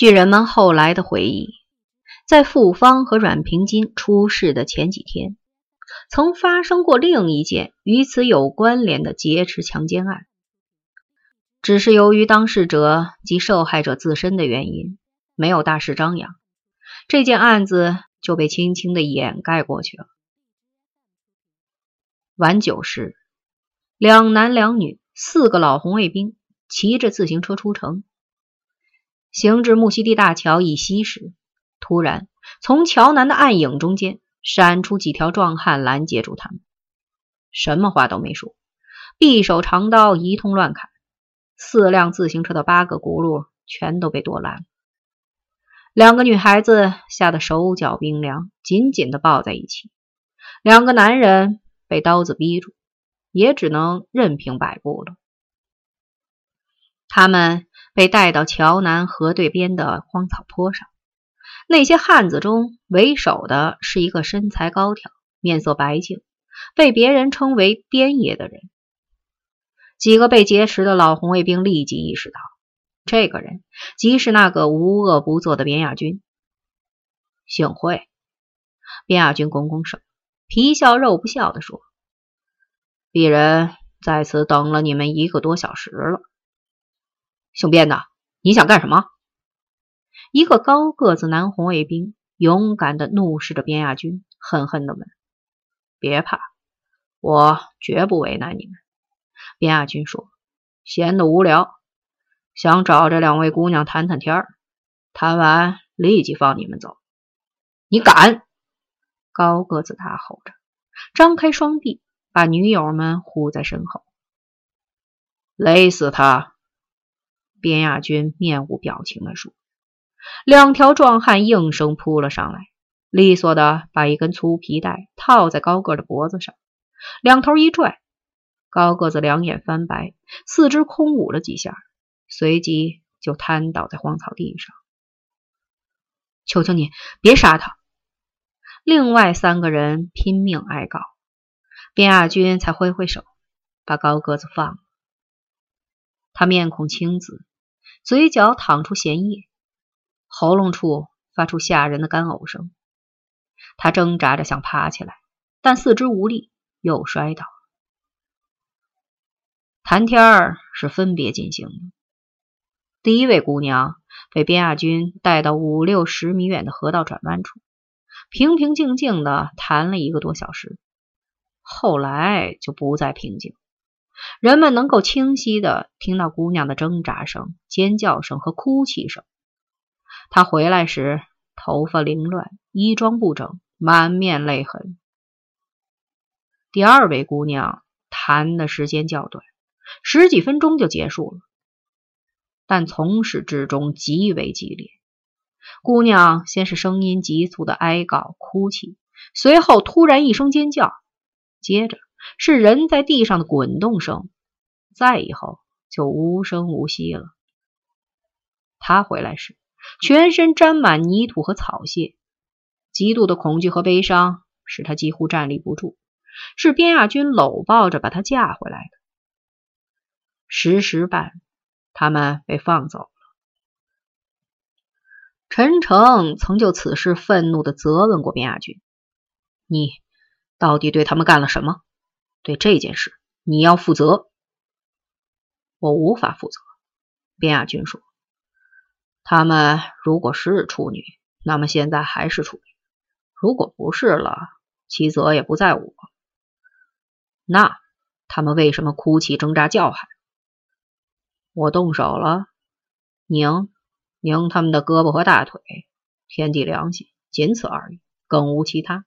据人们后来的回忆，在傅芳和阮平金出事的前几天，曾发生过另一件与此有关联的劫持强奸案。只是由于当事者及受害者自身的原因，没有大肆张扬，这件案子就被轻轻的掩盖过去了。晚九时，两男两女四个老红卫兵骑着自行车出城，行至木樨地大桥以西时，突然从桥南的暗影中间闪出几条壮汉，拦截住他们，什么话都没说，匕首长刀一通乱砍。四辆自行车的八个轱辘全都被剁烂，两个女孩子吓得手脚冰凉，紧紧的抱在一起。两个男人被刀子逼住，也只能任凭摆布了。他们被带到桥南河对边的荒草坡上，那些汉子中为首的是一个身材高挑、面色白净，被别人称为边爷的人。几个被劫持的老红卫兵立即意识到，这个人即是那个无恶不作的边亚军。幸会，边亚军拱拱手，皮笑肉不笑地说：“鄙人在此等了你们一个多小时了。”姓边的，你想干什么？一个高个子男红卫兵勇敢地怒视着边亚军，恨恨地问：“别怕，我绝不为难你们。”边亚军说：“闲得无聊，想找这两位姑娘谈谈天儿，谈完立即放你们走。”你敢！高个子大吼着，张开双臂，把女友们护在身后。勒死他！边亚军面无表情地说。两条壮汉应声扑了上来，利索的把一根粗皮带套在高个的脖子上，两头一拽。高个子两眼翻白，四肢空舞了几下，随即就瘫倒在荒草地上。求求你别杀他！另外三个人拼命哀告，边亚军才挥挥手，把高个子放了。他面孔青紫，嘴角淌出咸液，喉咙处发出吓人的干呕声。他挣扎着想爬起来，但四肢无力，又摔倒。谈天儿是分别进行的。第一位姑娘被边亚军带到五六十米远的河道转弯处，平平静静的谈了一个多小时。后来就不再平静，人们能够清晰的听到姑娘的挣扎声、尖叫声和哭泣声。她回来时头发凌乱，衣装不整，满面泪痕。第二位姑娘谈的时间较短。十几分钟就结束了，但从始至终极为激烈。姑娘先是声音急促的哀告、哭泣，随后突然一声尖叫，接着是人在地上的滚动声，再以后就无声无息了。他回来时，全身沾满泥土和草屑，极度的恐惧和悲伤使他几乎站立不住，是边亚军搂抱着把他架回来的。十时半，他们被放走了。陈诚曾就此事愤怒的责问过边亚军：“你到底对他们干了什么？对这件事，你要负责。”我无法负责，边亚军说：“他们如果是处女，那么现在还是处女；如果不是了，其责也不在我。那他们为什么哭泣、挣扎、叫喊？”我动手了，拧拧他们的胳膊和大腿，天地良心，仅此而已，更无其他。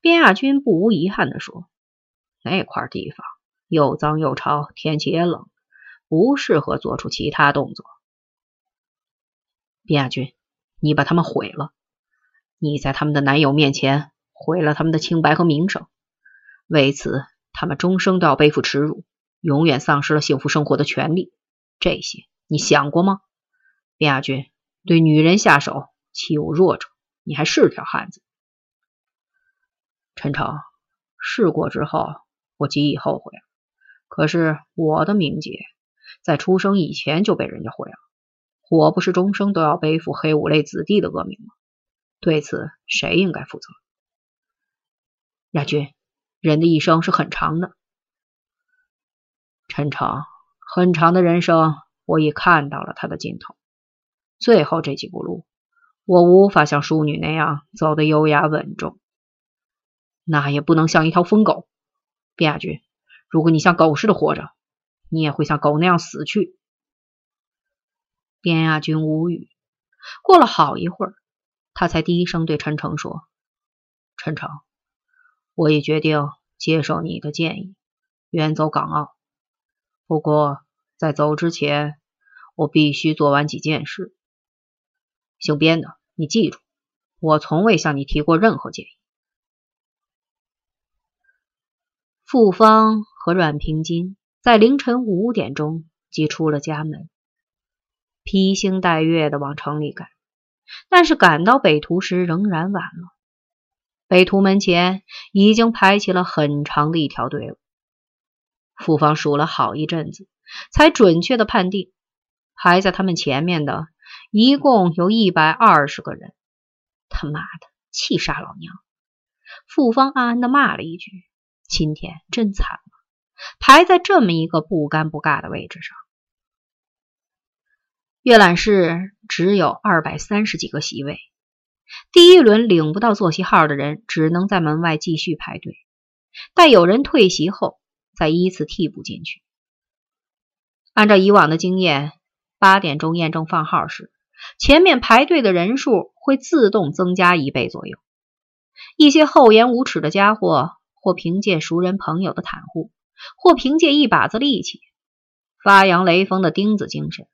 边亚军不无遗憾地说：“那块地方又脏又潮，天气也冷，不适合做出其他动作。”边亚军，你把他们毁了，你在他们的男友面前毁了他们的清白和名声，为此他们终生都要背负耻辱。永远丧失了幸福生活的权利，这些你想过吗？边亚军对女人下手欺侮弱者，你还是条汉子？陈诚，试过之后，我极已后悔。可是我的名节在出生以前就被人家毁了，我不是终生都要背负黑五类子弟的恶名吗？对此，谁应该负责？亚军，人的一生是很长的。陈诚，很长的人生，我已看到了他的尽头。最后这几步路，我无法像淑女那样走得优雅稳重，那也不能像一条疯狗。卞亚军，如果你像狗似的活着，你也会像狗那样死去。卞亚军无语。过了好一会儿，他才低声对陈诚说：“陈诚，我已决定接受你的建议，远走港澳。不过在走之前，我必须做完几件事。姓边的，你记住，我从未向你提过任何建议。”傅芳和阮平金在凌晨五点钟即出了家门。披星戴月的往城里赶，但是赶到北图时仍然晚了。北图门前已经排起了很长的一条队伍。傅芳数了好一阵子，才准确的判定，排在他们前面的一共有一百二十个人。他妈的，气杀老娘！傅芳暗暗的骂了一句：“今天真惨了，排在这么一个不尴不尬的位置上。”阅览室只有二百三十几个席位，第一轮领不到坐席号的人只能在门外继续排队，待有人退席后再依次替补进去。按照以往的经验，八点钟验证放号时，前面排队的人数会自动增加一倍左右。一些厚颜无耻的家伙，或凭借熟人朋友的袒护，或凭借一把子力气，发扬雷锋的钉子精神。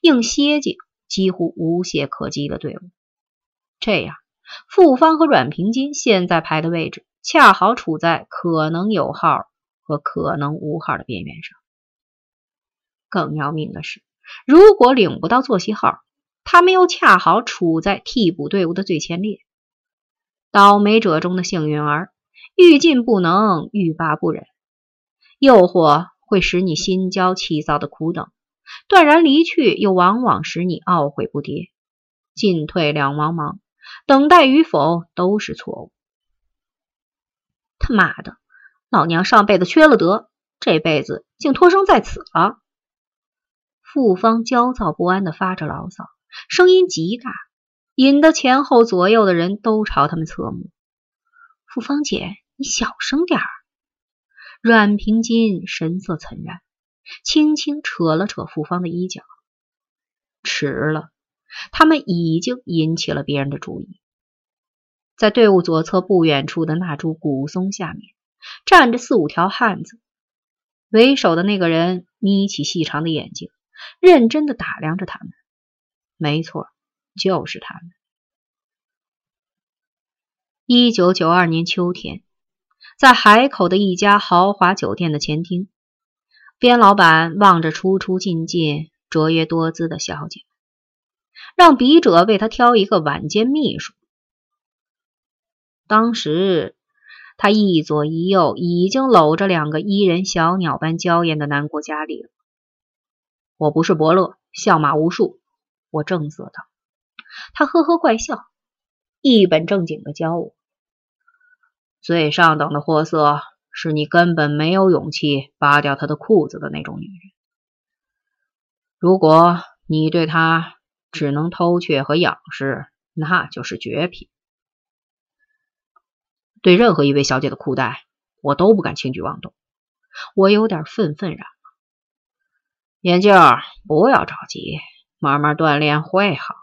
硬歇进几乎无懈可击的队伍，这样，傅芳和阮平金现在排的位置恰好处在可能有号和可能无号的边缘上。更要命的是，如果领不到坐席号，他们又恰好处在替补队伍的最前列。倒霉者中的幸运儿，欲进不能，欲罢不忍，诱惑会使你心焦气躁的苦等。断然离去，又往往使你懊悔不迭。进退两茫茫，等待与否都是错误。他妈的，老娘上辈子缺了德，这辈子竟托生在此了。傅芳焦躁不安的发着牢骚，声音极大，引得前后左右的人都朝他们侧目。傅芳姐，你小声点儿。阮平金神色沉然。轻轻扯了扯傅芳的衣角，迟了，他们已经引起了别人的注意。在队伍左侧不远处的那株古松下面，站着四五条汉子。为首的那个人眯起细长的眼睛，认真的打量着他们。没错，就是他们。一九九二年秋天，在海口的一家豪华酒店的前厅。边老板望着出出进进、卓越多姿的小姐，让笔者为他挑一个晚间秘书。当时他一左一右已经搂着两个伊人小鸟般娇艳的南国佳丽了。我不是伯乐，相马无数。我正色道。他呵呵怪笑，一本正经的教我最上等的货色。是你根本没有勇气扒掉他的裤子的那种女人。如果你对他只能偷窃和仰视，那就是绝品。对任何一位小姐的裤带，我都不敢轻举妄动。我有点愤愤然。眼镜，不要着急，慢慢锻炼会好。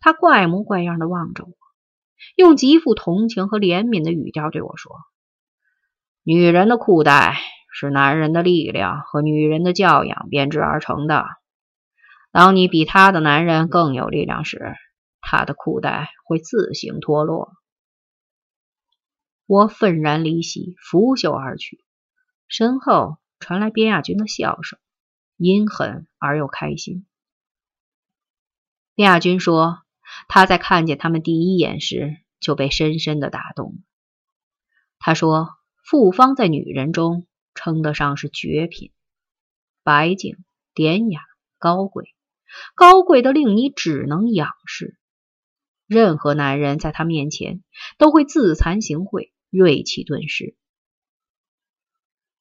他怪模怪样的望着我，用极富同情和怜悯的语调对我说。女人的裤带是男人的力量和女人的教养编织而成的。当你比他的男人更有力量时，他的裤带会自行脱落。我愤然离席，拂袖而去，身后传来边亚军的笑声，阴狠而又开心。边亚军说：“他在看见他们第一眼时就被深深的打动了。”他说。傅芳在女人中称得上是绝品，白净、典雅、高贵，高贵的令你只能仰视。任何男人在他面前都会自惭形秽，锐气顿失。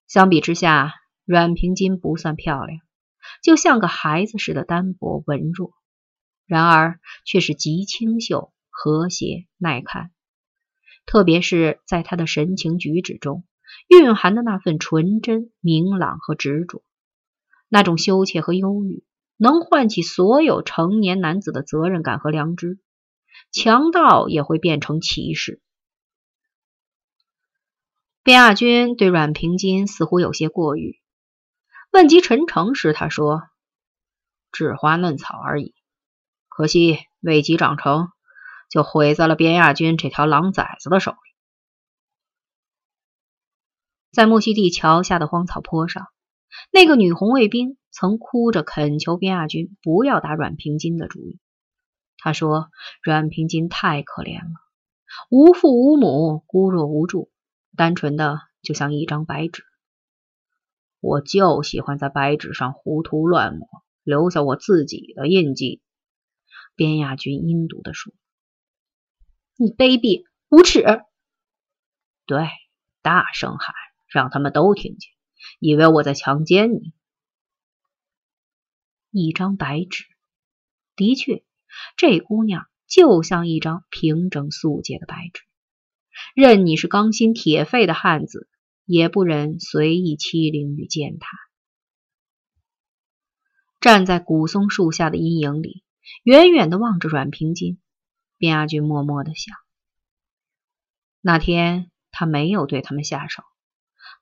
相比之下，阮平金不算漂亮，就像个孩子似的单薄文弱，然而却是极清秀、和谐、耐看。特别是在他的神情举止中，蕴含的那份纯真、明朗和执着，那种羞怯和忧郁，能唤起所有成年男子的责任感和良知。强盗也会变成骑士。卞亚军对阮平金似乎有些过誉。问及陈诚时，他说：“稚花嫩草而已，可惜未及长成。”就毁在了边亚军这条狼崽子的手里。在木樨地桥下的荒草坡上，那个女红卫兵曾哭着恳求边亚军不要打阮平金的主意。他说：“阮平金太可怜了，无父无母，孤弱无助，单纯的就像一张白纸。我就喜欢在白纸上胡涂乱抹，留下我自己的印记。”边亚军阴毒的说。你卑鄙无耻！对，大声喊，让他们都听见，以为我在强奸你。一张白纸，的确，这姑娘就像一张平整素洁的白纸，任你是钢心铁肺的汉子，也不忍随意欺凌与践踏。站在古松树下的阴影里，远远的望着阮平金。边阿军默默的想，那天他没有对他们下手，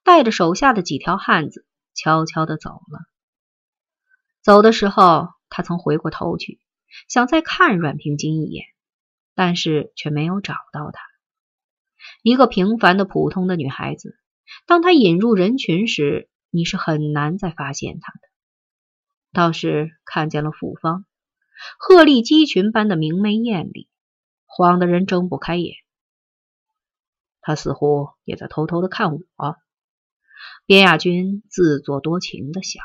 带着手下的几条汉子悄悄的走了。走的时候，他曾回过头去，想再看阮平金一眼，但是却没有找到他。一个平凡的普通的女孩子，当她引入人群时，你是很难再发现她的。倒是看见了傅芳，鹤立鸡群般的明媚艳丽。晃得人睁不开眼，他似乎也在偷偷的看我。边亚军自作多情的想。